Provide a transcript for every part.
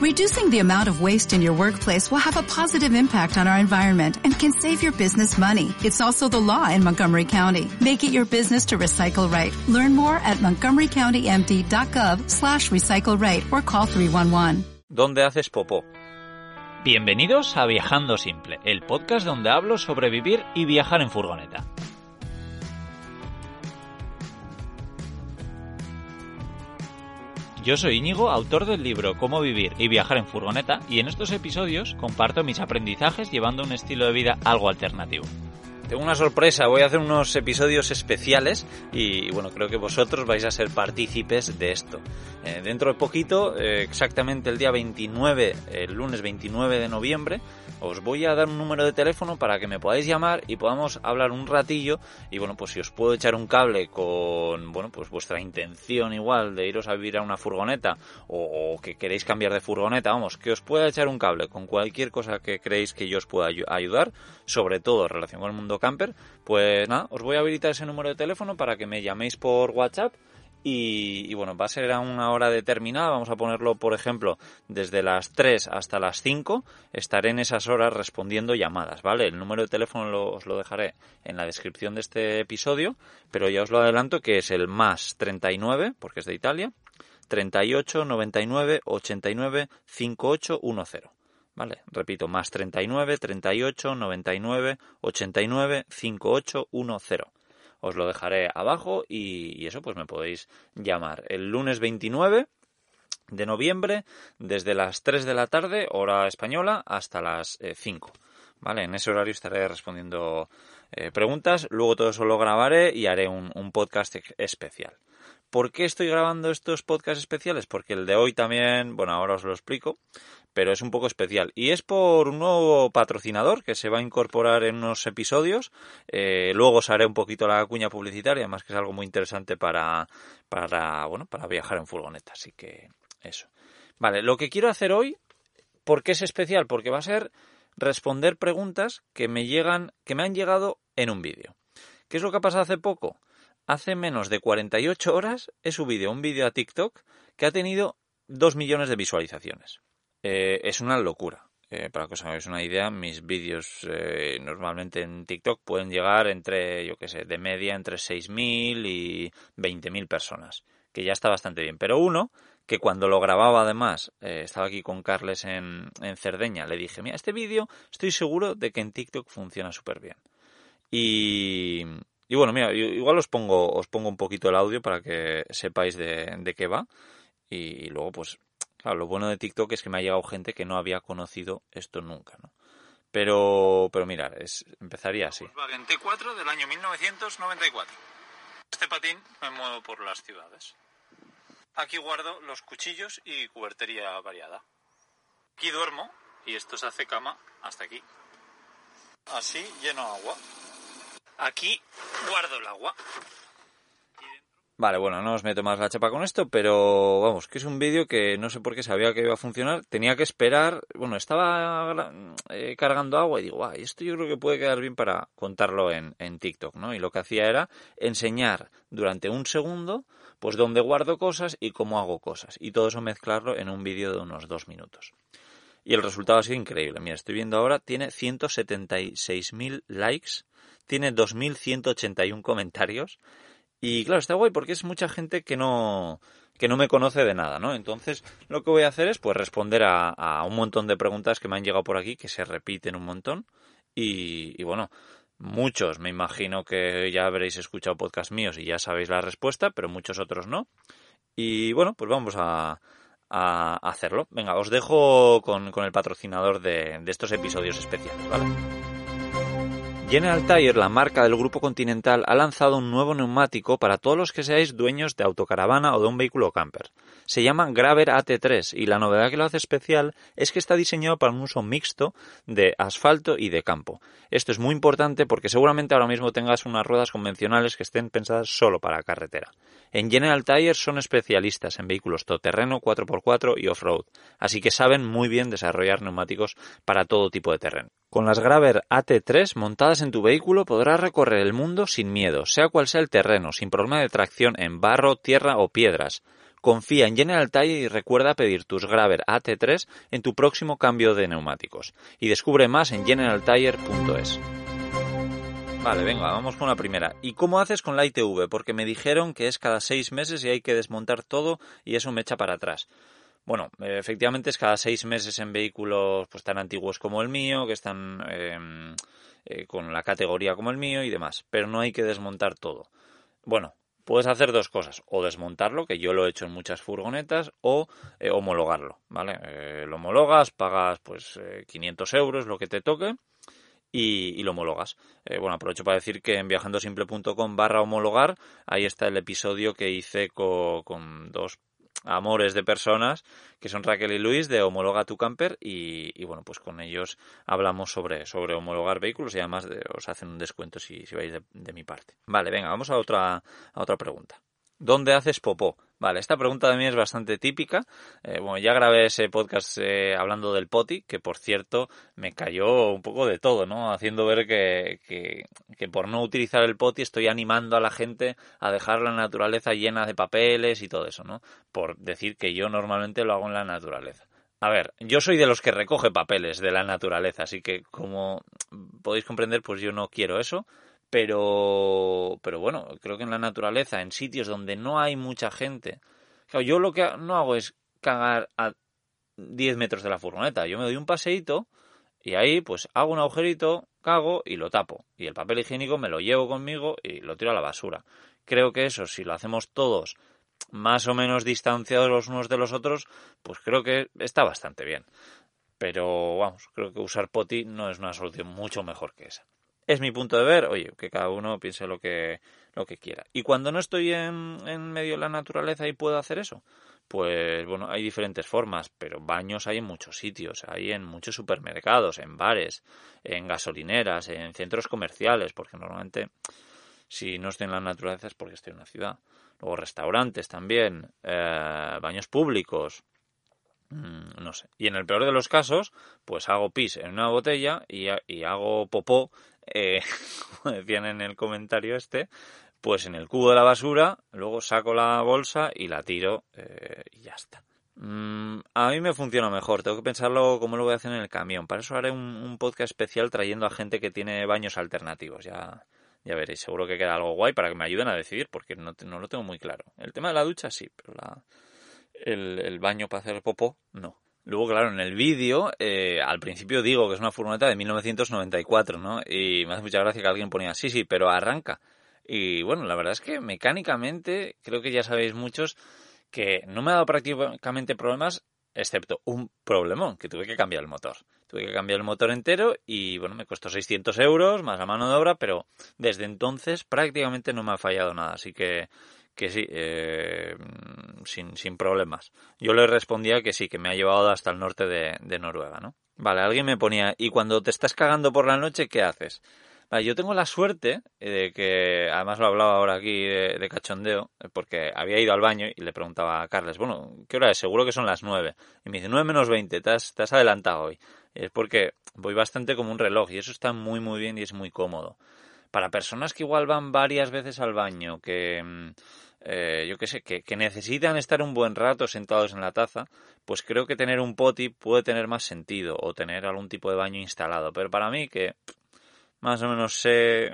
Reducing the amount of waste in your workplace will have a positive impact on our environment and can save your business money. It's also the law in Montgomery County. Make it your business to recycle right. Learn more at montgomerycountymd.gov slash recycle right or call 311. ¿Dónde haces popó? Bienvenidos a Viajando Simple, el podcast donde hablo sobre vivir y viajar en furgoneta. Yo soy Íñigo, autor del libro Cómo vivir y viajar en furgoneta, y en estos episodios comparto mis aprendizajes llevando un estilo de vida algo alternativo. Tengo una sorpresa, voy a hacer unos episodios especiales y bueno, creo que vosotros vais a ser partícipes de esto. Eh, dentro de poquito, eh, exactamente el día 29, el lunes 29 de noviembre, os voy a dar un número de teléfono para que me podáis llamar y podamos hablar un ratillo y bueno, pues si os puedo echar un cable con, bueno, pues vuestra intención igual de iros a vivir a una furgoneta o, que queréis cambiar de furgoneta, vamos, que os pueda echar un cable con cualquier cosa que creéis que yo os pueda ayudar, sobre todo en relación con el mundo camper, pues nada, os voy a habilitar ese número de teléfono para que me llaméis por WhatsApp y, bueno, va a ser a una hora determinada, vamos a ponerlo por ejemplo desde las 3 hasta las 5, estaré en esas horas respondiendo llamadas, ¿vale? El número de teléfono os lo dejaré en la descripción de este episodio, pero ya os lo adelanto que es el más 39, porque es de Italia, 38 99 89 58 10. ¿Vale? Repito, más 39 38 99 89 58 10 os lo dejaré abajo y, eso pues me podéis llamar el lunes 29 de noviembre desde las 3 de la tarde, hora española, hasta las 5. Eh, ¿Vale? En ese horario estaré respondiendo eh, preguntas, luego todo eso lo grabaré y haré un, un podcast especial. ¿Por qué estoy grabando estos podcasts especiales? Porque el de hoy también, bueno, ahora os lo explico, pero es un poco especial. Y es por un nuevo patrocinador que se va a incorporar en unos episodios. Eh, luego os haré un poquito la cuña publicitaria, además que es algo muy interesante para, para, bueno, para viajar en furgoneta. Así que eso. Vale, lo que quiero hacer hoy, ¿por qué es especial? Porque va a ser responder preguntas que me llegan, que me han llegado en un vídeo. ¿Qué es lo que ha pasado hace poco? Hace menos de 48 horas he subido un vídeo a TikTok que ha tenido 2 millones de visualizaciones. Eh, es una locura. Eh, para que os hagáis una idea, mis vídeos eh, normalmente en TikTok pueden llegar entre, yo qué sé, de media entre 6.000 y 20.000 personas, que ya está bastante bien. Pero uno, que cuando lo grababa además, estaba aquí con Carles en, en Cerdeña, le dije, mira, este vídeo estoy seguro de que en TikTok funciona súper bien. Y, y bueno, mira, igual os pongo, os pongo un poquito el audio para que sepáis de, de qué va. Y luego, pues, Claro, lo bueno de TikTok es que me ha llegado gente que no había conocido esto nunca, ¿no? Pero, pero empezaría así. Volkswagen T4 del año 1994. Este patín me muevo por las ciudades. Aquí guardo los cuchillos y cubertería variada. Aquí duermo y esto se hace cama hasta aquí. Así lleno agua. Aquí guardo el agua. Vale, bueno, no os meto más la chapa con esto, pero vamos, que es un vídeo que no sé por qué sabía que iba a funcionar. Tenía que esperar, bueno, estaba eh, cargando agua y digo, guay, esto yo creo que puede quedar bien para contarlo en, en TikTok, ¿no? Y lo que hacía era enseñar durante un segundo, pues dónde guardo cosas y cómo hago cosas. Y todo eso mezclarlo en un vídeo de unos dos minutos. Y el resultado ha sido increíble. Mira, estoy viendo ahora, tiene 176.000 likes, tiene 2.181 comentarios y claro, está guay porque es mucha gente que no, que no me conoce de nada, ¿no? Entonces, lo que voy a hacer es pues responder a, un montón de preguntas que me han llegado por aquí, que se repiten un montón. Y, bueno, muchos me imagino que ya habréis escuchado podcast míos y ya sabéis la respuesta, pero muchos otros no. Y bueno, pues vamos a, a hacerlo. Venga, os dejo con, con el patrocinador de, de estos episodios especiales, ¿vale? General Tire, la marca del grupo Continental, ha lanzado un nuevo neumático para todos los que seáis dueños de autocaravana o de un vehículo camper. Se llama Graver AT3 y la novedad que lo hace especial es que está diseñado para un uso mixto de asfalto y de campo. Esto es muy importante porque seguramente ahora mismo tengas unas ruedas convencionales que estén pensadas solo para carretera. En General Tire son especialistas en vehículos todoterreno, 4x4 y off-road, así que saben muy bien desarrollar neumáticos para todo tipo de terreno. Con las Graver AT3 montadas en tu vehículo podrás recorrer el mundo sin miedo, sea cual sea el terreno, sin problema de tracción en barro, tierra o piedras. Confía en General Tire y recuerda pedir tus Graver AT3 en tu próximo cambio de neumáticos. Y descubre más en generaltire.es. Vale, venga, vamos con la primera. ¿Y cómo haces con la ITV? Porque me dijeron que es cada seis meses y hay que desmontar todo y eso me echa para atrás. Bueno, efectivamente es cada seis meses en vehículos pues tan antiguos como el mío, que están em, eh, con la categoría como el mío y demás, pero no hay que desmontar todo. Bueno, puedes hacer dos cosas, o desmontarlo, que yo lo he hecho en muchas furgonetas, o eh, homologarlo, ¿vale? Eh, lo homologas, pagas pues 500 euros, lo que te toque, y, lo homologas. Bueno, aprovecho para decir que en viajandosimple.com barra homologar, ahí está el episodio que hice con dos amores de personas que son Raquel y Luis de Homologa tu Camper y, bueno, pues con ellos hablamos sobre, sobre homologar vehículos y además os hacen un descuento si, vais de, de, mi parte. Vale, venga, vamos a otra, a otra pregunta. ¿Dónde haces popó? Vale, esta pregunta también es bastante típica. Eh, bueno, ya grabé ese podcast eh, hablando del poti, que por cierto me cayó un poco de todo, ¿no? Haciendo ver que, que, que, por no utilizar el poti estoy animando a la gente a dejar la naturaleza llena de papeles y todo eso, ¿no? Por decir que yo normalmente lo hago en la naturaleza. A ver, yo soy de los que recoge papeles de la naturaleza, así que como podéis comprender, pues yo no quiero eso pero, pero bueno, creo que en la naturaleza, en sitios donde no hay mucha gente, yo lo que no hago es cagar a 10 metros de la furgoneta, yo me doy un paseíto y ahí pues hago un agujerito, cago y lo tapo. Y el papel higiénico me lo llevo conmigo y lo tiro a la basura. Creo que eso, si lo hacemos todos más o menos distanciados los unos de los otros, pues creo que está bastante bien. Pero vamos, creo que usar poti no es una solución mucho mejor que esa es mi punto de ver, oye, que cada uno piense lo que, lo que quiera. Y cuando no estoy en, en medio de la naturaleza y puedo hacer eso, pues bueno, hay diferentes formas, pero baños hay en muchos sitios, hay en muchos supermercados, en bares, en gasolineras, en centros comerciales, porque normalmente si no estoy en la naturaleza es porque estoy en una ciudad. Luego restaurantes también, eh, baños públicos, mm, no sé. Y en el peor de los casos, pues hago pis en una botella y, y hago popó eh, como decían en el comentario este, pues en el cubo de la basura, luego saco la bolsa y la tiro eh, y ya está. Mm, a mí me funciona mejor, tengo que pensarlo cómo lo voy a hacer en el camión. Para eso haré un, podcast especial trayendo a gente que tiene baños alternativos. Ya, ya veréis, seguro que queda algo guay para que me ayuden a decidir, porque no, no lo tengo muy claro. El tema de la ducha sí, pero la, el, el baño para hacer popó no. Luego, claro, en el vídeo, eh, al principio digo que es una furgoneta de 1994, ¿no? Y me hace mucha gracia que alguien ponía, sí, sí, pero arranca. Y bueno, la verdad es que mecánicamente, creo que ya sabéis muchos, que no me ha dado prácticamente problemas, excepto un problemón, que tuve que cambiar el motor. Tuve que cambiar el motor entero y bueno, me costó 600 euros más la mano de obra, pero desde entonces prácticamente no me ha fallado nada. Así que que sí, eh, sin, sin, problemas. Yo le respondía que sí, que me ha llevado hasta el norte de, de, Noruega, ¿no? Vale, alguien me ponía, ¿y cuando te estás cagando por la noche, qué haces? Vale, yo tengo la suerte de que, además lo hablaba ahora aquí de, cachondeo, porque había ido al baño y le preguntaba a Carles, bueno, ¿qué hora es? Seguro que son las nueve. Y me dice, nueve menos veinte, te has, te has adelantado hoy. Y es porque voy bastante como un reloj y eso está muy, muy bien y es muy cómodo. Para personas que igual van varias veces al baño, que mm, eh, yo qué sé, que, necesitan estar un buen rato sentados en la taza, pues creo que tener un poti puede tener más sentido o tener algún tipo de baño instalado. Pero para mí, que más o menos sé eh,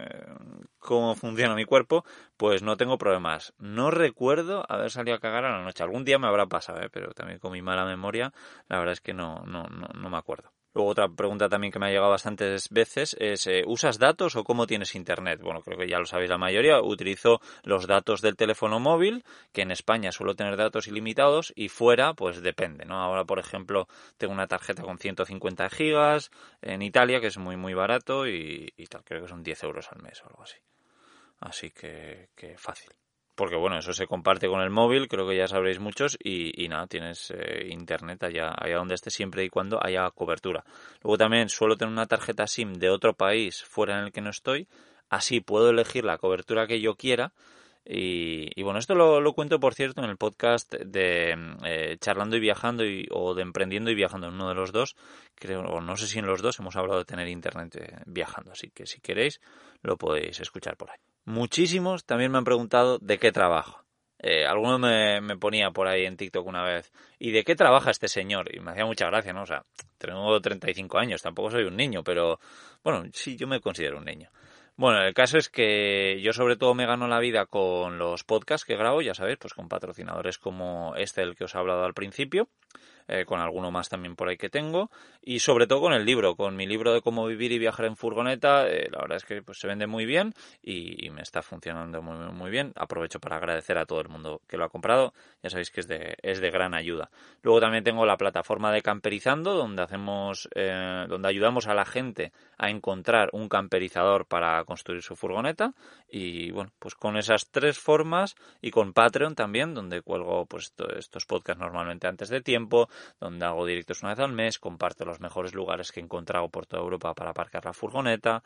cómo funciona mi cuerpo, pues no tengo problemas. No recuerdo haber salido a cagar a la noche. Algún día me habrá pasado, ¿eh? pero también con mi mala memoria, la verdad es que no, no, no, no me acuerdo. Luego otra pregunta también que me ha llegado bastantes veces es eh, ¿usas datos o cómo tienes internet? Bueno, creo que ya lo sabéis la mayoría. Utilizo los datos del teléfono móvil, que en España suelo tener datos ilimitados y fuera pues depende, ¿no? Ahora, por ejemplo, tengo una tarjeta con 150 gigas en Italia, que es muy muy barato y, tal, creo que son 10 euros al mes o algo así. Así que fácil porque bueno, eso se comparte con el móvil, creo que ya sabréis muchos, y, nada, tienes eh, internet allá, allá donde esté siempre y cuando haya cobertura. Luego también suelo tener una tarjeta SIM de otro país fuera en el que no estoy, así puedo elegir la cobertura que yo quiera. Y, bueno, esto lo, cuento, por cierto, en el podcast de eh, Charlando y Viajando o de Emprendiendo y Viajando, en uno de los dos. Creo, o no sé si en los dos hemos hablado de tener internet eh, viajando, así que si queréis lo podéis escuchar por ahí. Muchísimos también me han preguntado de qué trabajo. Eh, alguno me, me, ponía por ahí en TikTok una vez, ¿y de qué trabaja este señor? Y me hacía mucha gracia, ¿no? O sea, tengo 35 años, tampoco soy un niño, pero bueno, sí, yo me considero un niño. Bueno, el caso es que yo sobre todo me gano la vida con los podcasts que grabo, ya sabéis, pues con patrocinadores como este del que os he hablado al principio. Eh, con alguno más también por ahí que tengo, y sobre todo con el libro, con mi libro de cómo vivir y viajar en furgoneta, eh, la verdad es que pues, se vende muy bien y, me está funcionando muy, muy bien. Aprovecho para agradecer a todo el mundo que lo ha comprado, ya sabéis que es de, es de gran ayuda. Luego también tengo la plataforma de Camperizando, donde hacemos, eh, donde ayudamos a la gente a encontrar un camperizador para construir su furgoneta, y bueno, pues con esas tres formas y con Patreon también, donde cuelgo pues estos podcasts normalmente antes de tiempo, donde hago directos una vez al mes, comparto los mejores lugares que he encontrado por toda Europa para aparcar la furgoneta.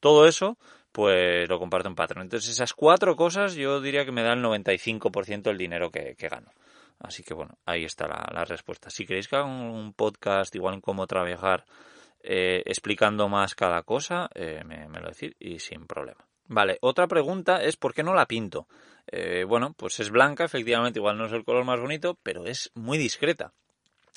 Todo eso, pues lo comparto en Patreon. Entonces, esas cuatro cosas yo diría que me da el 95% del dinero que, gano. Así que bueno, ahí está la, respuesta. Si queréis que haga un podcast igual en cómo trabajar, eh, explicando más cada cosa, eh, me, lo decís y sin problema. Vale, otra pregunta es ¿por qué no la pinto? Eh, bueno, pues es blanca, efectivamente, igual no es el color más bonito, pero es muy discreta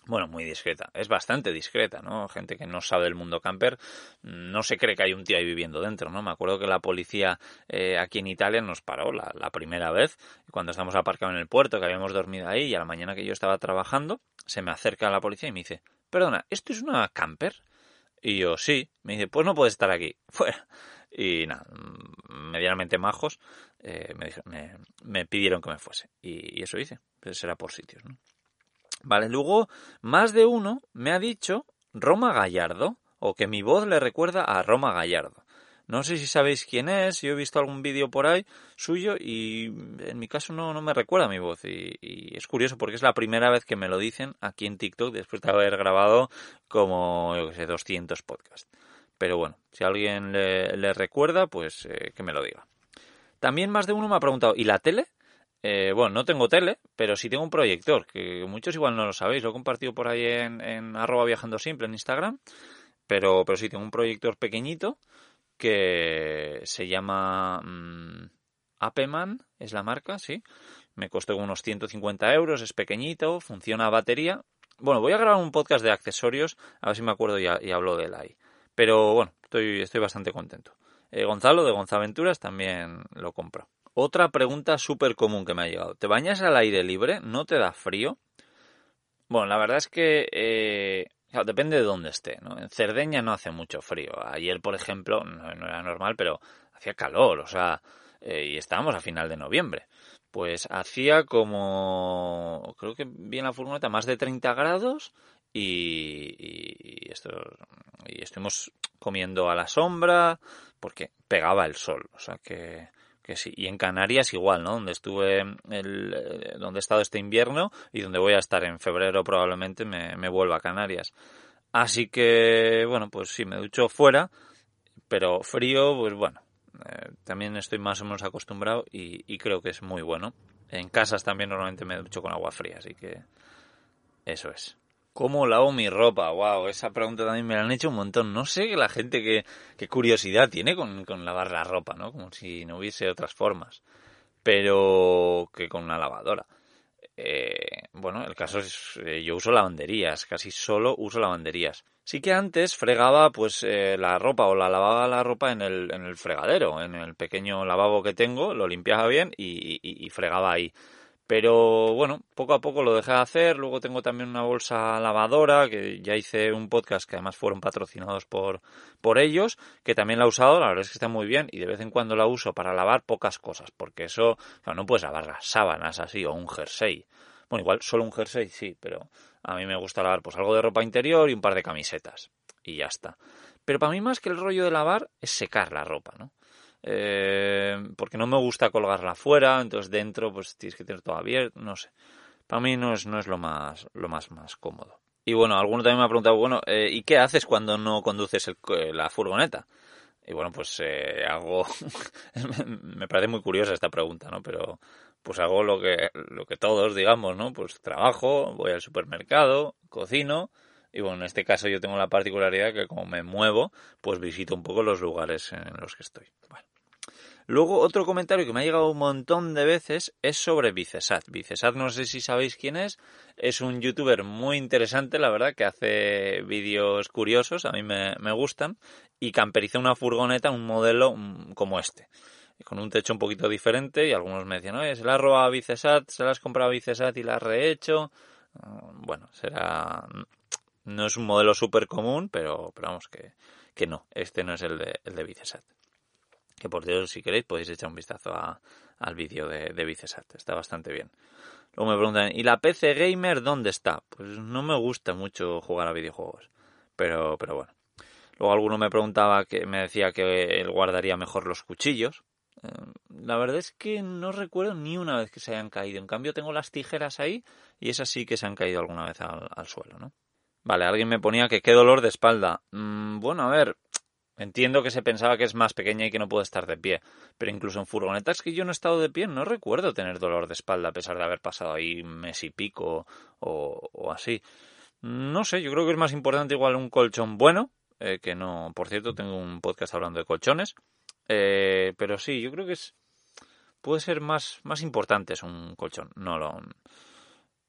bueno, muy discreta, es bastante discreta, ¿no? Gente que no sabe del mundo camper no se cree que hay un tío ahí viviendo dentro, ¿no? Me acuerdo que la policía eh, aquí en Italia nos paró la, primera vez, cuando estábamos aparcados en el puerto, que habíamos dormido ahí, y a la mañana que yo estaba trabajando, se me acerca la policía y me dice, perdona, ¿esto es una camper? Y yo, sí. Me dice, pues no puedes estar aquí, fuera. Y nada, mm, medianamente majos, eh, me, me, pidieron que me fuese. Y, y eso hice, pues será por sitios, ¿no? Vale, luego más de uno me ha dicho Roma Gallardo, o que mi voz le recuerda a Roma Gallardo. No sé si sabéis quién es, yo he visto algún vídeo por ahí suyo y en mi caso no, no me recuerda mi voz. Y, es curioso porque es la primera vez que me lo dicen aquí en TikTok después de haber grabado como, yo que sé, 200 podcasts. Pero bueno, si alguien le, recuerda, pues eh, que me lo diga. También más de uno me ha preguntado, ¿y la tele? Eh, bueno, no tengo tele, pero sí tengo un proyector, que muchos igual no lo sabéis, lo he compartido por ahí en, arroba viajando simple en Instagram, pero, pero sí tengo un proyector pequeñito que se llama mm, Apeman, es la marca, sí. Me costó unos 150 euros, es pequeñito, funciona a batería. Bueno, voy a grabar un podcast de accesorios, a ver si me acuerdo y, y hablo de él ahí. Pero bueno, estoy, estoy bastante contento. Eh, Gonzalo de Gonzaventuras también lo compró. Otra pregunta súper común que me ha llegado. ¿Te bañas al aire libre? ¿No te da frío? Bueno, la verdad es que eh, depende de dónde esté. ¿no? En Cerdeña no hace mucho frío. Ayer, por ejemplo, no, era normal, pero hacía calor, o sea, eh, y estábamos a final de noviembre. Pues hacía como, creo que vi en la furgoneta, más de 30 grados y, y, esto, y estuvimos comiendo a la sombra porque pegaba el sol. O sea que que sí. Y en Canarias igual, ¿no? Donde estuve, el, eh, donde he estado este invierno y donde voy a estar en febrero probablemente me, vuelva a Canarias. Así que, bueno, pues sí, me ducho fuera, pero frío, pues bueno, eh, también estoy más o menos acostumbrado y, y creo que es muy bueno. En casas también normalmente me ducho con agua fría, así que eso es. ¿Cómo lavo mi ropa? Wow, esa pregunta también me la han hecho un montón. No sé la gente qué, qué curiosidad tiene con, con, lavar la ropa, ¿no? Como si no hubiese otras formas. Pero que con una lavadora. Eh, bueno, el caso es, eh, yo uso lavanderías, casi solo uso lavanderías. Sí que antes fregaba pues eh, la ropa o la lavaba la ropa en el, en el fregadero, en el pequeño lavabo que tengo, lo limpiaba bien y, y, y fregaba ahí. Pero bueno, poco a poco lo dejé de hacer. Luego tengo también una bolsa lavadora, que ya hice un podcast que además fueron patrocinados por, por ellos, que también la he usado. La verdad es que está muy bien y de vez en cuando la uso para lavar pocas cosas, porque eso, no puedes lavar las sábanas así o un jersey. Bueno, igual solo un jersey sí, pero a mí me gusta lavar pues algo de ropa interior y un par de camisetas. Y ya está. Pero para mí más que el rollo de lavar es secar la ropa, ¿no? Eh, porque no me gusta colgarla fuera, entonces dentro pues tienes que tener todo abierto, no sé. Para mí no es, no es lo más, lo más, más cómodo. Y bueno, alguno también me ha preguntado, bueno, eh, ¿y qué haces cuando no conduces el, la furgoneta? Y bueno, pues eh, hago, me parece muy curiosa esta pregunta, ¿no? Pero pues hago lo que, lo que todos, digamos, ¿no? Pues trabajo, voy al supermercado, cocino, y bueno, en este caso yo tengo la particularidad que como me muevo, pues visito un poco los lugares en los que estoy. Luego, otro comentario que me ha llegado un montón de veces es sobre Vicesat. Vicesat, no sé si sabéis quién es, es un youtuber muy interesante, la verdad, que hace vídeos curiosos, a mí me, gustan, y camperiza una furgoneta, un modelo mm, como este con un techo un poquito diferente y algunos me decían, oye, se la ha robado a Vicesat, se la has comprado a Vicesat y la has rehecho. Ah, bueno, será... No es un modelo súper común, pero, pero vamos, que, que no, este no es el de, el de Vicesat. Que por Dios, si queréis, podéis echar un vistazo al vídeo de, de Vicesat, está bastante bien. Luego me preguntan, ¿y la PC Gamer dónde está? Pues no me gusta mucho jugar a videojuegos, pero, pero bueno. Luego alguno me preguntaba, que me decía que él guardaría mejor los cuchillos, Em, la verdad es que no recuerdo ni una vez que se hayan caído. En cambio, tengo las tijeras ahí y esas sí que se han caído alguna vez al, suelo, ¿no? Vale, alguien me ponía que qué dolor de espalda. Mm, bueno, a ver, entiendo que se pensaba que es más pequeña y que no puede estar de pie. Pero incluso en furgonetas que yo no he estado de pie, no recuerdo tener dolor de espalda a pesar de haber pasado ahí mes y pico o, o así. No sé, yo creo que es más importante igual un colchón bueno, eh, que no. Por cierto, tengo un podcast hablando de colchones. Eh, pero sí, yo creo que es puede ser más, más importante es un colchón. No lo,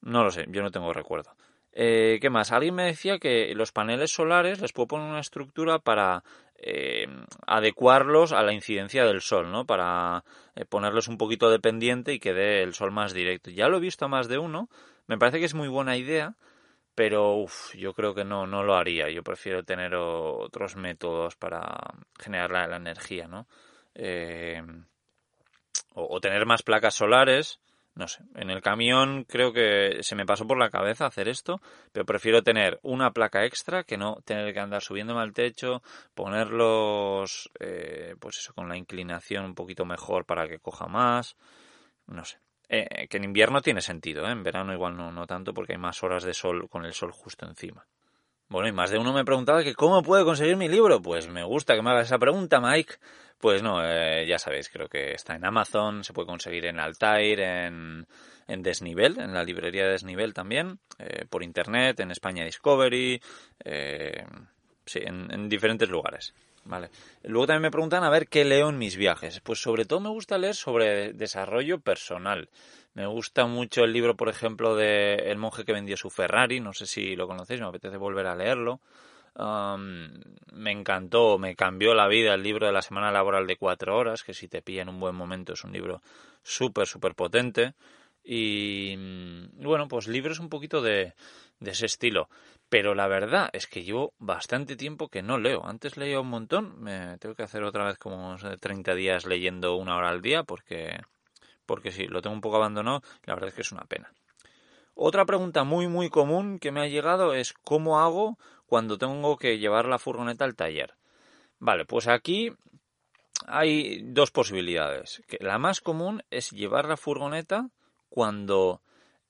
no lo sé, yo no tengo recuerdo. Eh, ¿Qué más? Alguien me decía que los paneles solares les puedo poner una estructura para eh, adecuarlos a la incidencia del sol, ¿no? Para eh, ponerlos un poquito dependiente y que dé el sol más directo. Ya lo he visto a más de uno. Me parece que es muy buena idea, pero yo creo que no, no lo haría. Yo prefiero tener otros métodos para generar la, energía, ¿no? Eh, o, tener más placas solares. No sé, en el camión creo que se me pasó por la cabeza hacer esto, pero prefiero tener una placa extra que no tener que andar subiéndome al techo, ponerlos, eh, pues eso, con la inclinación un poquito mejor para que coja más. No sé, eh, que en invierno tiene sentido, ¿eh? en verano igual no, no tanto porque hay más horas de sol con el sol justo encima. Bueno, y más de uno me preguntaba que cómo puedo conseguir mi libro. Pues me gusta que me hagas esa pregunta, Mike. Pues no, eh, ya sabéis, creo que está en Amazon, se puede conseguir en Altair, en, en Desnivel, en la librería de Desnivel también, eh, por internet, en España Discovery, sí, en diferentes lugares. Vale. Luego también me preguntan a ver qué leo en mis viajes. Pues sobre todo me gusta leer sobre desarrollo personal. Me gusta mucho el libro, por ejemplo, de El monje que vendió su Ferrari. No sé si lo conocéis, me apetece volver a leerlo. me encantó, me cambió la vida el libro de la semana laboral de cuatro horas, que si te pilla en un buen momento es un libro súper, súper potente. Y bueno, pues libros un poquito de, de ese estilo. Pero la verdad es que llevo bastante tiempo que no leo. Antes leía un montón, me tengo que hacer otra vez como 30 días leyendo una hora al día porque, porque sí, lo tengo un poco abandonado la verdad es que es una pena. Otra pregunta muy muy común que me ha llegado es ¿cómo hago cuando tengo que llevar la furgoneta al taller? Vale, pues aquí hay dos posibilidades. La más común es llevar la furgoneta cuando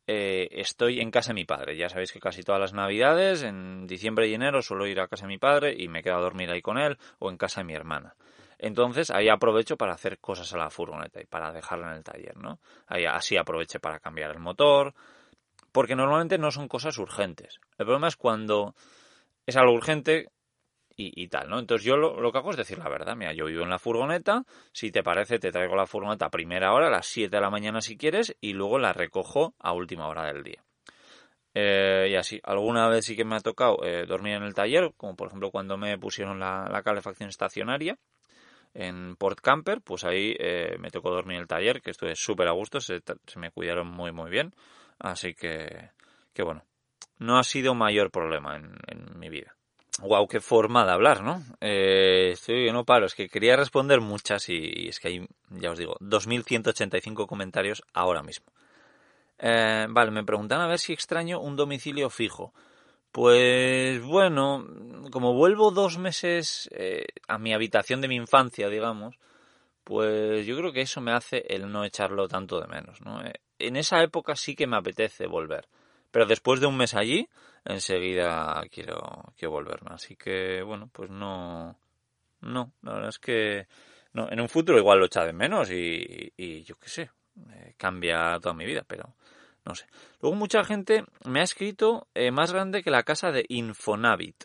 eh, estoy en casa de mi padre. Ya sabéis que casi todas las navidades, en diciembre y enero, suelo ir a casa de mi padre y me quedo a dormir ahí con él o en casa de mi hermana. Entonces ahí aprovecho para hacer cosas a la furgoneta y para dejarla en el taller, ¿no? Ahí así aproveché para cambiar el motor, porque normalmente no son cosas urgentes. El problema es cuando es algo urgente y, tal, ¿no? Entonces yo lo, que hago es decir la verdad, mira, yo vivo en la furgoneta, si te parece te traigo la furgoneta a primera hora, a las 7 de la mañana si quieres, y luego la recojo a última hora del día. Eh, y así, alguna vez sí que me ha tocado eh, dormir en el taller, como por ejemplo cuando me pusieron la, calefacción estacionaria en Port Camper, pues ahí eh, me tocó dormir en el taller, que estuve súper a gusto, se, me cuidaron muy muy bien, así que, que bueno, no ha sido mayor problema en mi vida. Wow, qué forma de hablar, ¿no? Eh, estoy no paro, es que quería responder muchas y, es que hay, ya os digo, 2.185 comentarios ahora mismo. Eh, vale, me preguntan a ver si extraño un domicilio fijo. Pues bueno, como vuelvo dos meses eh, a mi habitación de mi infancia, digamos, pues yo creo que eso me hace el no echarlo tanto de menos, ¿no? Eh, en esa época sí que me apetece volver. Pero después de un mes allí, enseguida quiero, quiero volverme. Así que, bueno, pues no. No, la verdad es que. No, en un futuro igual lo echa de menos y, yo qué sé, eh, cambia toda mi vida, pero no sé. Luego mucha gente me ha escrito eh, más grande que la casa de Infonavit.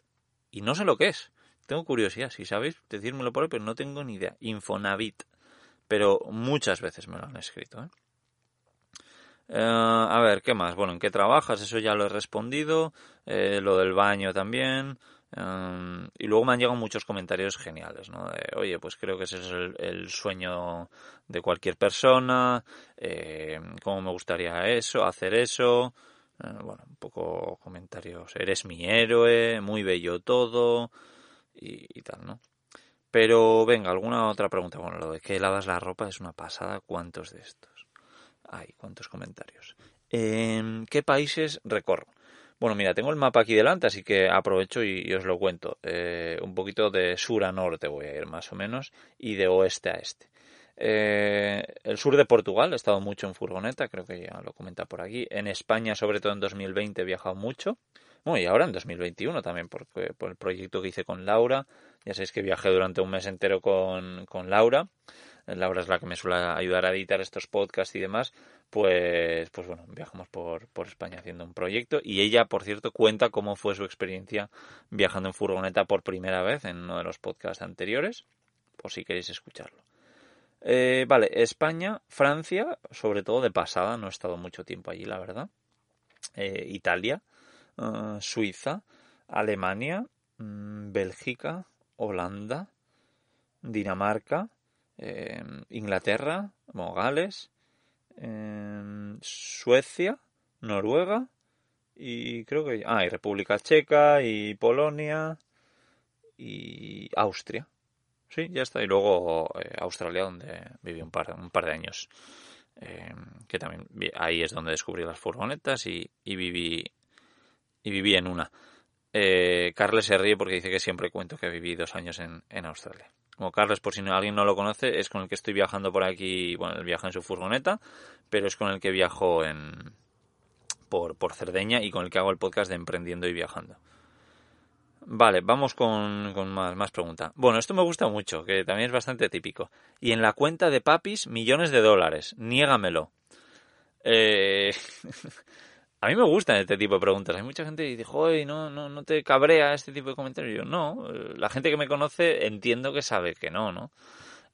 Y no sé lo que es. Tengo curiosidad, si sabéis, decírmelo por ahí, pero no tengo ni idea. Infonavit. pero muchas veces me lo han escrito. ¿eh? Eh, a ver, ¿qué más? Bueno, ¿en qué trabajas? Eso ya lo he respondido. Lo del baño también. Y luego me han llegado muchos comentarios geniales, ¿no? De, oye, pues creo que ese es el, sueño de cualquier persona. ¿Cómo me gustaría eso? Hacer eso. bueno, un poco comentarios. Eres mi héroe, muy bello todo. y tal, ¿no? Pero venga, alguna otra pregunta. Bueno, lo de que lavas la ropa es una pasada. ¿Cuántos de estos? Hay, cuántos comentarios. ¿En qué países recorro? Bueno, mira, tengo el mapa aquí delante, así que aprovecho y, os lo cuento. Eh, un poquito de sur a norte voy a ir más o menos y de oeste a este. Eh, el sur de Portugal, he estado mucho en furgoneta, creo que ya lo comenta por aquí. En España, sobre todo en 2020, he viajado mucho. Bueno, y ahora en 2021 también, porque, por el proyecto que hice con Laura. Ya sabéis que viajé durante un mes entero con, con Laura. Laura es la que me suele ayudar a editar estos podcasts y demás. Pues, pues bueno, viajamos por, por España haciendo un proyecto. Y ella, por cierto, cuenta cómo fue su experiencia viajando en furgoneta por primera vez en uno de los podcasts anteriores, por si queréis escucharlo. Eh, vale, España, Francia, sobre todo de pasada, no he estado mucho tiempo allí, la verdad. Eh, Italia, eh, Suiza, Alemania, mm, Bélgica, Holanda, Dinamarca, eh, Inglaterra, Gales, eh, Suecia, Noruega y creo que ah, y República Checa y Polonia y Austria. Sí, ya está. Y luego Australia, donde viví un par, un par de años. que también ahí es donde descubrí las furgonetas y, y viví y viví en una. Eh, Carles se ríe porque dice que siempre cuento que viví dos años en, en Australia. Como Carles, por si alguien no lo conoce, es con el que estoy viajando por aquí, bueno, él viaja en su furgoneta, pero es con el que viajo en, por, por Cerdeña y con el que hago el podcast de Emprendiendo y Viajando. Vale, vamos con, más, más preguntas. Bueno, esto me gusta mucho, que también es bastante típico. Y en la cuenta de Papis, millones de dólares. Niégamelo. Eh... A mí me gustan este tipo de preguntas. Hay mucha gente que dice, joder, no, no, no te cabrea este tipo de comentarios. Yo, no. La gente que me conoce entiendo que sabe que no, ¿no?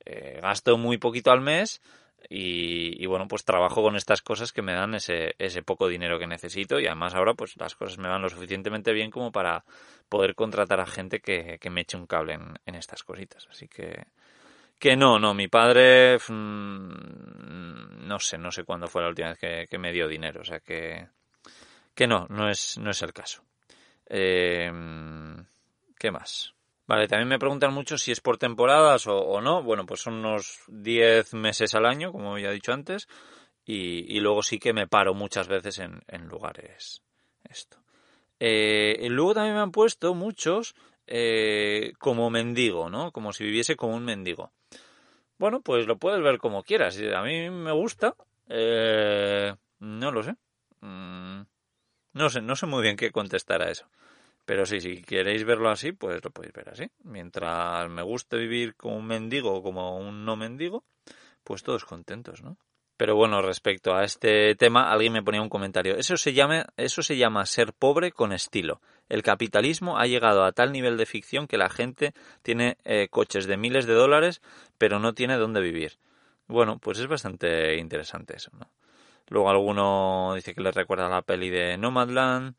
Eh, gasto muy poquito al mes y, bueno, pues trabajo con estas cosas que me dan ese, ese poco dinero que necesito y además ahora pues las cosas me van lo suficientemente bien como para poder contratar a gente que, me eche un cable en, estas cositas. Así que, que no, no, mi padre, mm, no sé, no sé cuándo fue la última vez que me dio dinero, o sea que que no, no es, no es el caso. Eh, ¿Qué más? Vale, también me preguntan mucho si es por temporadas o, no. Bueno, pues son unos 10 meses al año, como ya he dicho antes, y, luego sí que me paro muchas veces en, lugares esto. Eh, y luego también me han puesto muchos eh, como mendigo, ¿no? Como si viviese como un mendigo. Bueno, pues lo puedes ver como quieras. A mí me gusta. no lo sé. Mm, no sé, no sé muy bien qué contestar a eso. Pero sí, si queréis verlo así, pues lo podéis ver así. Mientras me guste vivir como un mendigo o como un no mendigo, pues todos contentos, ¿no? Pero bueno, respecto a este tema, alguien me ponía un comentario. Eso se llama, eso se llama ser pobre con estilo. El capitalismo ha llegado a tal nivel de ficción que la gente tiene eh, coches de miles de dólares, pero no tiene dónde vivir. Bueno, pues es bastante interesante eso, ¿no? Luego alguno dice que le recuerda la peli de Nomadland.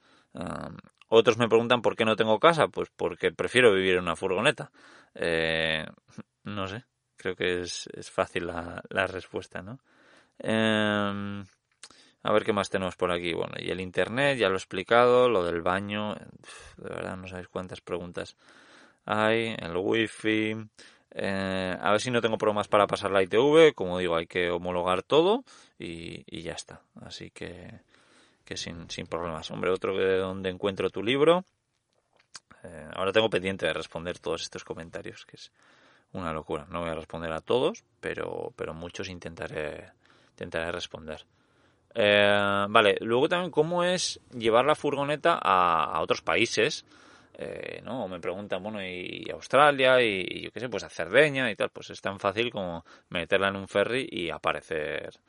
otros me preguntan por qué no tengo casa. Pues porque prefiero vivir en una furgoneta. Eh, no sé, creo que es, fácil la, respuesta, ¿no? Em, a ver qué más tenemos por aquí. Bueno, y el internet, ya lo he explicado, lo del baño, de verdad no sabéis cuántas preguntas hay, el wifi, eh, a ver si no tengo problemas para pasar la ITV. Como digo, hay que homologar todo y, ya está. Así que, que sin, sin, problemas. Hombre, otro que de donde encuentro tu libro. Eh, ahora tengo pendiente de responder todos estos comentarios, que es una locura. No voy a responder a todos, pero, pero muchos intentaré, intentaré responder. Eh, vale, luego también cómo es llevar la furgoneta a otros países eh, ¿no? me preguntan, bueno, y Australia, y, yo qué sé, pues a Cerdeña y tal, pues es tan fácil como meterla en un ferry y aparecer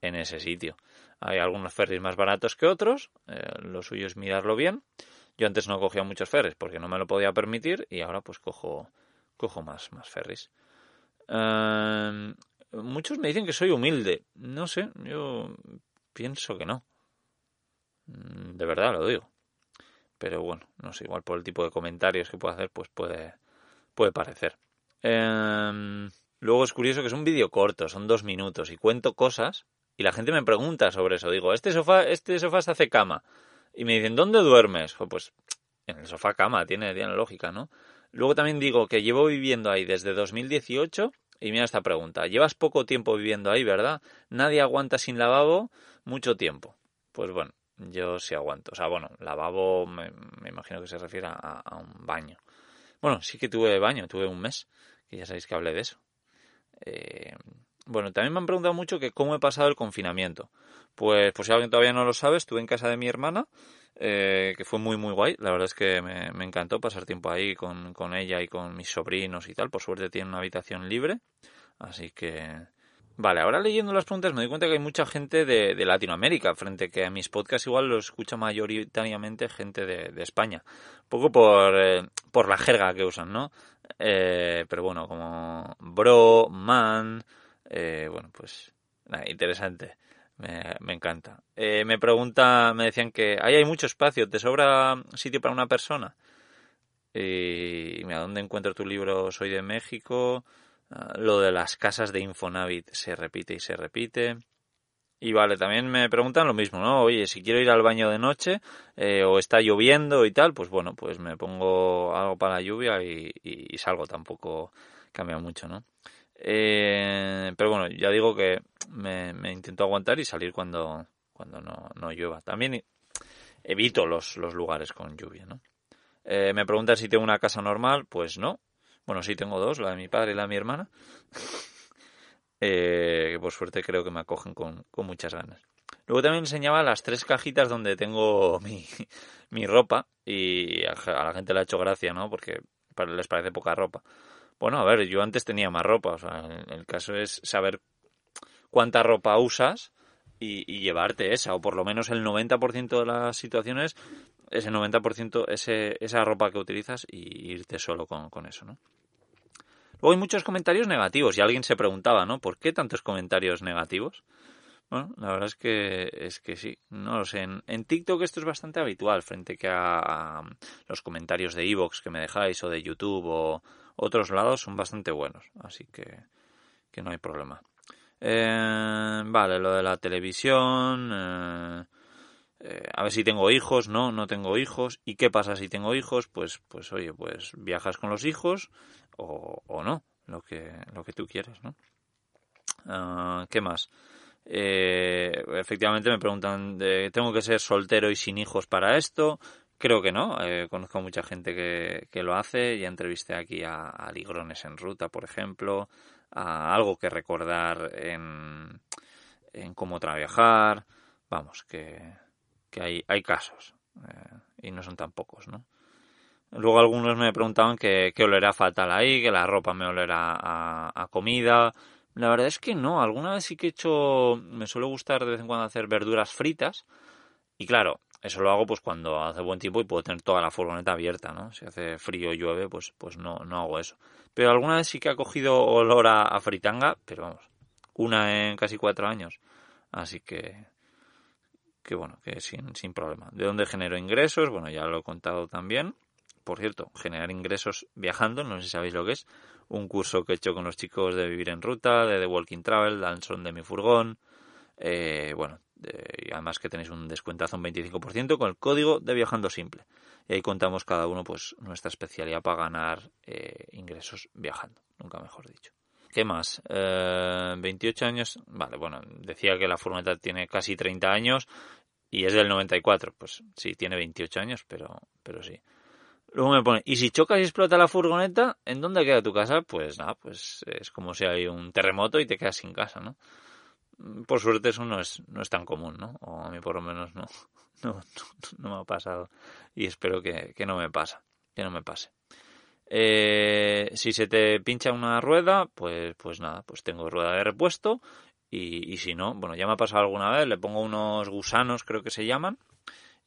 en ese sitio. Hay algunos ferries más baratos que otros, eh, lo suyo es mirarlo bien. Yo antes no cogía muchos ferries porque no me lo podía permitir y ahora pues cojo, cojo más, más ferries. Em, muchos me dicen que soy humilde. No sé, yo pienso que no. Mm, de verdad lo digo. Pero bueno, no sé, igual por el tipo de comentarios que puedo hacer, pues puede, puede parecer. Em, luego es curioso que es un vídeo corto, son dos minutos, y cuento cosas, y la gente me pregunta sobre eso. Digo, este sofá, este sofá se hace cama. Y me dicen, ¿dónde duermes? Pues en el sofá cama, tiene, tiene lógica, ¿no? Luego también digo que llevo viviendo ahí desde 2018 y mira esta pregunta. Llevas poco tiempo viviendo ahí, ¿verdad? Nadie aguanta sin lavabo mucho tiempo. Pues bueno, yo sí aguanto. O sea, bueno, lavabo me, imagino que se refiere a, un baño. Bueno, sí que tuve baño, tuve un mes, que ya sabéis que hablé de eso. Eh, bueno, también me han preguntado mucho que cómo he pasado el confinamiento. Pues, pues si alguien todavía no lo sabe, estuve en casa de mi hermana eh, que fue muy muy guay. La verdad es que me, encantó pasar tiempo ahí con, con, ella y con mis sobrinos y tal. Por suerte tiene una habitación libre. Así que... Vale, ahora leyendo las preguntas me doy cuenta que hay mucha gente de, Latinoamérica, frente que a mis podcasts igual lo escucha mayoritariamente gente de, España. Un poco por, eh, por la jerga que usan, ¿no? Eh, pero bueno, como bro, man, bueno, pues nada, interesante. Me, encanta. Eh, me pregunta, me decían que ahí hay mucho espacio, ¿te sobra sitio para una persona? Y mira, ¿dónde encuentro tu libro? Soy de México. Ah, lo de las casas de Infonavit se repite y se repite. Y vale, también me preguntan lo mismo, ¿no? Oye, si quiero ir al baño de noche eh, o está lloviendo y tal, pues bueno, pues me pongo algo para la lluvia y, salgo. Tampoco cambia mucho, ¿no? Eh, pero bueno, ya digo que me, intento aguantar y salir cuando, cuando no, no llueva. También evito los, los lugares con lluvia, ¿no? Eh, me preguntan si tengo una casa normal, pues no. Bueno, sí tengo dos, la de mi padre y la de mi hermana. eh, que por suerte creo que me acogen con, con muchas ganas. Luego también enseñaba las tres cajitas donde tengo mi, mi ropa y a, la gente le ha hecho gracia, ¿no? Porque les parece poca ropa. Bueno, a ver, yo antes tenía más ropa, o sea, el caso es saber cuánta ropa usas y, llevarte esa, o por lo menos el 90% de las situaciones, ese 90%, ese, esa ropa que utilizas y irte solo con, con eso, ¿no? Luego hay muchos comentarios negativos y alguien se preguntaba, ¿no? ¿Por qué tantos comentarios negativos? Bueno, la verdad es que es que sí, no lo sé. En, TikTok esto es bastante habitual frente que a, los comentarios de Evox que me dejáis o de YouTube o otros lados son bastante buenos, así que, que no hay problema. Eh, vale, lo de la televisión. Eh, eh, a ver si tengo hijos, no, no tengo hijos. ¿Y qué pasa si tengo hijos? Pues, pues oye, pues viajas con los hijos o, no, lo que, lo que tú quieras, ¿no? Ah, ¿Qué más? Eh, efectivamente me preguntan, ¿tengo que ser soltero y sin hijos para esto? Creo que no. Eh, conozco mucha gente que, que, lo hace. Ya entrevisté aquí a, a, Ligrones en Ruta, por ejemplo, a algo que recordar en, en cómo trabajar. Vamos, que, que hay, hay casos. Eh, y no son tan pocos, ¿no? Luego algunos me preguntaban que, que olerá fatal ahí, que la ropa me olerá a, comida. La verdad es que no, alguna vez sí que he hecho, me suele gustar de vez en cuando hacer verduras fritas y claro, eso lo hago pues cuando hace buen tiempo y puedo tener toda la furgoneta abierta, ¿no? Si hace frío o llueve, pues, pues no, no hago eso. Pero alguna vez sí que ha cogido olor a, fritanga, pero vamos, una en casi cuatro años. Así que, que bueno, que sin, sin problema. ¿De dónde genero ingresos? Bueno, ya lo he contado también. Por cierto, generar ingresos viajando, no sé si sabéis lo que es un curso que he hecho con los chicos de Vivir en Ruta, de The Walking Travel, Danson de mi furgón. Eh, bueno, y además que tenéis un descuentazo un 25% con el código de Viajando Simple. Y ahí contamos cada uno pues nuestra especialidad para ganar eh, ingresos viajando, nunca mejor dicho. ¿Qué más? 28 eh, años. Vale, bueno, decía que la furgoneta tiene casi 30 años y es del 94. Pues sí, tiene 28 años, pero, pero sí. Luego me pone, y si chocas y explota la furgoneta, ¿en dónde queda tu casa? Pues nada, pues es como si hay un terremoto y te quedas sin casa, ¿no? Por suerte eso no es, no es tan común, ¿no? O a mí por lo menos no, no, no, me ha pasado. Y espero que, que, no me pasa, que no me pase. Eh, si se te pincha una rueda, pues, pues nada, pues tengo rueda de repuesto. Y, y si no, bueno, ya me ha pasado alguna vez, le pongo unos gusanos, creo que se llaman,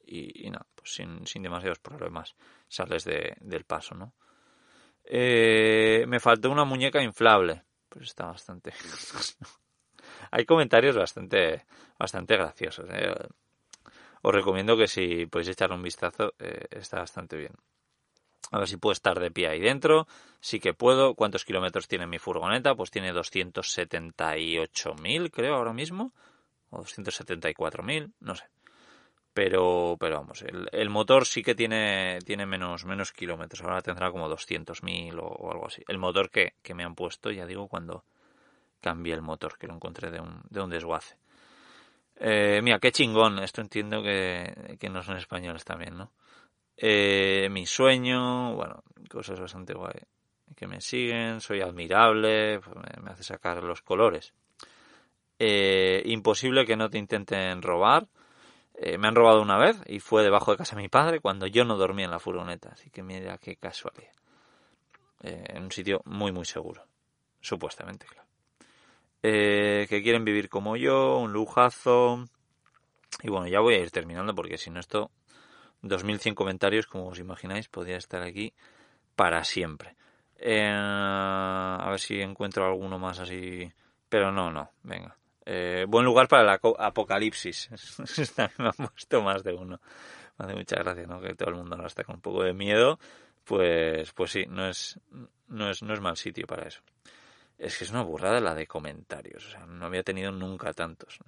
y, nada, pues sin, sin, demasiados problemas sales de, del paso, ¿no? Eh, me faltó una muñeca inflable. pues está bastante... Hay comentarios bastante, bastante graciosos. ¿eh? Os recomiendo que si podéis echarle un vistazo, eh, está bastante bien. A ver si puedo estar de pie ahí dentro. Sí que puedo. ¿Cuántos kilómetros tiene mi furgoneta? Pues tiene 278.000, creo, ahora mismo. O 274.000, no sé. Pero, pero vamos, el, motor sí que tiene, tiene menos, menos kilómetros. Ahora tendrá como 200.000 o, o algo así. El motor que, que me han puesto, ya digo, cuando cambié el motor, que lo encontré de un, de un desguace. Eh, mira, qué chingón. Esto entiendo que, que no son españoles también, ¿no? Eh, mi sueño, bueno, cosas bastante guay que me siguen, soy admirable, pues me, hace sacar los colores. Eh, imposible que no te intenten robar. Eh, me han robado una vez y fue debajo de casa de mi padre cuando yo no dormía en la furgoneta, así que mira qué casualidad. en un sitio muy muy seguro, supuestamente, claro. que quieren vivir como yo, un lujazo. Y bueno, ya voy a ir terminando porque si no esto 2100 comentarios, como os imagináis, podría estar aquí para siempre. Eh, a ver si encuentro alguno más así. Pero no, no, venga. Eh, buen lugar para el apocalipsis. me ha puesto más de uno. Me hace mucha gracia, ¿no? Que todo el mundo ahora está con un poco de miedo. Pues, pues sí, no es, no es, no es mal sitio para eso. Es que es una burrada la de comentarios. O sea, no había tenido nunca tantos.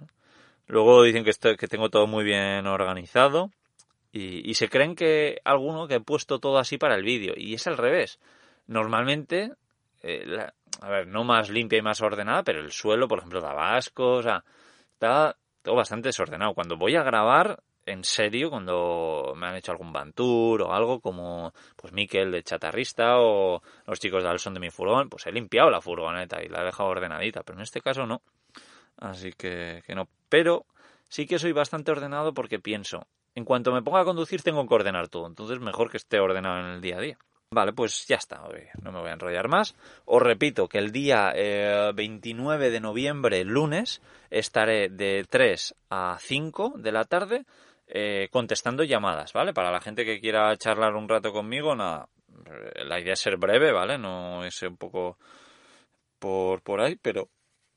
Luego dicen que, estoy, que tengo todo muy bien organizado. Y, se creen que alguno que he puesto todo así para el vídeo. Y es al revés. Normalmente, eh, a ver, no más limpia y más ordenada, pero el suelo, por ejemplo, da asco, o sea, está todo bastante desordenado. Cuando voy a grabar, en serio, cuando me han hecho algún bantur o algo como pues Miquel de chatarrista o los chicos de Alson de mi furgón, pues he limpiado la furgoneta y la he dejado ordenadita, pero en este caso no. Así que, que no. Pero sí que soy bastante ordenado porque pienso, en cuanto me ponga a conducir tengo que ordenar todo, entonces mejor que esté ordenado en el día a día. Vale, pues ya está, no me voy a enrollar más. Os repito que el día 29 eh, de noviembre, lunes, estaré de 3 a 5 de la tarde eh, contestando llamadas, ¿vale? Para la gente que quiera charlar un rato conmigo, nada, la idea es ser breve, ¿vale? No es un poco por, por ahí, pero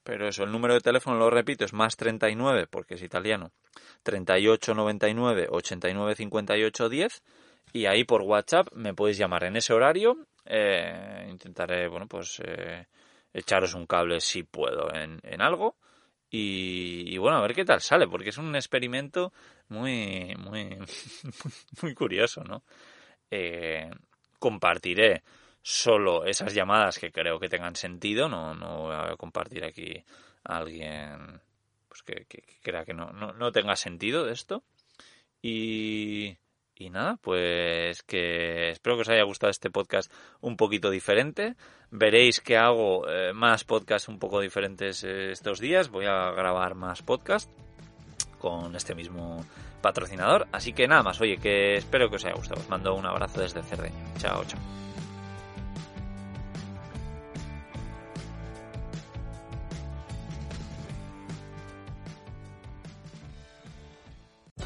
pero eso, el número de teléfono, lo repito, es más 39, porque es italiano, 38 99 89 58 10. Y ahí por WhatsApp me podéis llamar en ese horario. Eh, intentaré, bueno, pues eh, echaros un cable si puedo en, en algo. Y, bueno, a ver qué tal sale, porque es un experimento muy, muy, muy curioso, ¿no? Eh, compartiré solo esas llamadas que creo que tengan sentido, no, no voy a compartir aquí a alguien pues que, crea que no, no, tenga sentido de esto. Y, y nada, pues que espero que os haya gustado este podcast un poquito diferente. Veréis que hago eh, más podcasts un poco diferentes eh, estos días. Voy a grabar más podcasts con este mismo patrocinador. Así que nada más, oye, que espero que os haya gustado. Os mando un abrazo desde Cerdeña. Chao, chao.